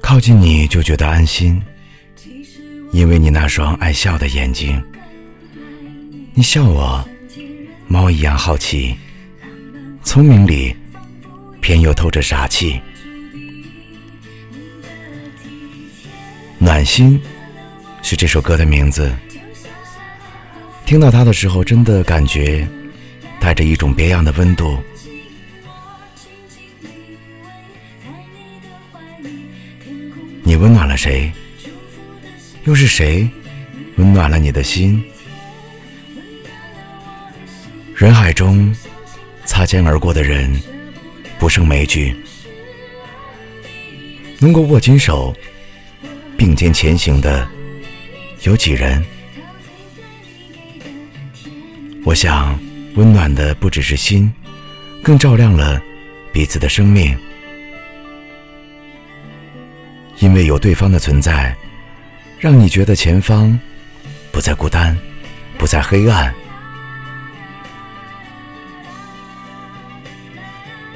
靠近你就觉得安心因为你那双爱笑的眼睛你笑我猫一样好奇聪明里偏又透着傻气暖心是这首歌的名字。听到它的时候真的感觉带着一种别样的温度。你温暖了谁？又是谁温暖了你的心？人海中擦肩而过的人不胜枚举，能够握紧手并肩前行的有几人？我想，温暖的不只是心，更照亮了彼此的生命。因为有对方的存在，让你觉得前方不再孤单，不再黑暗。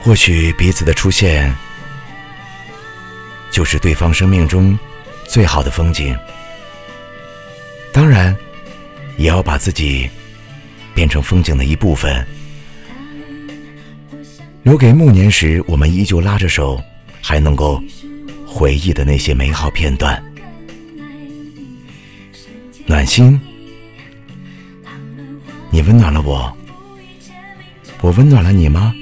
或许彼此的出现，就是对方生命中最好的风景。当然，也要把自己变成风景的一部分，留给暮年时我们依旧拉着手，还能够。回忆的那些美好片段，暖心，你温暖了我，我温暖了你吗？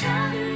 shine.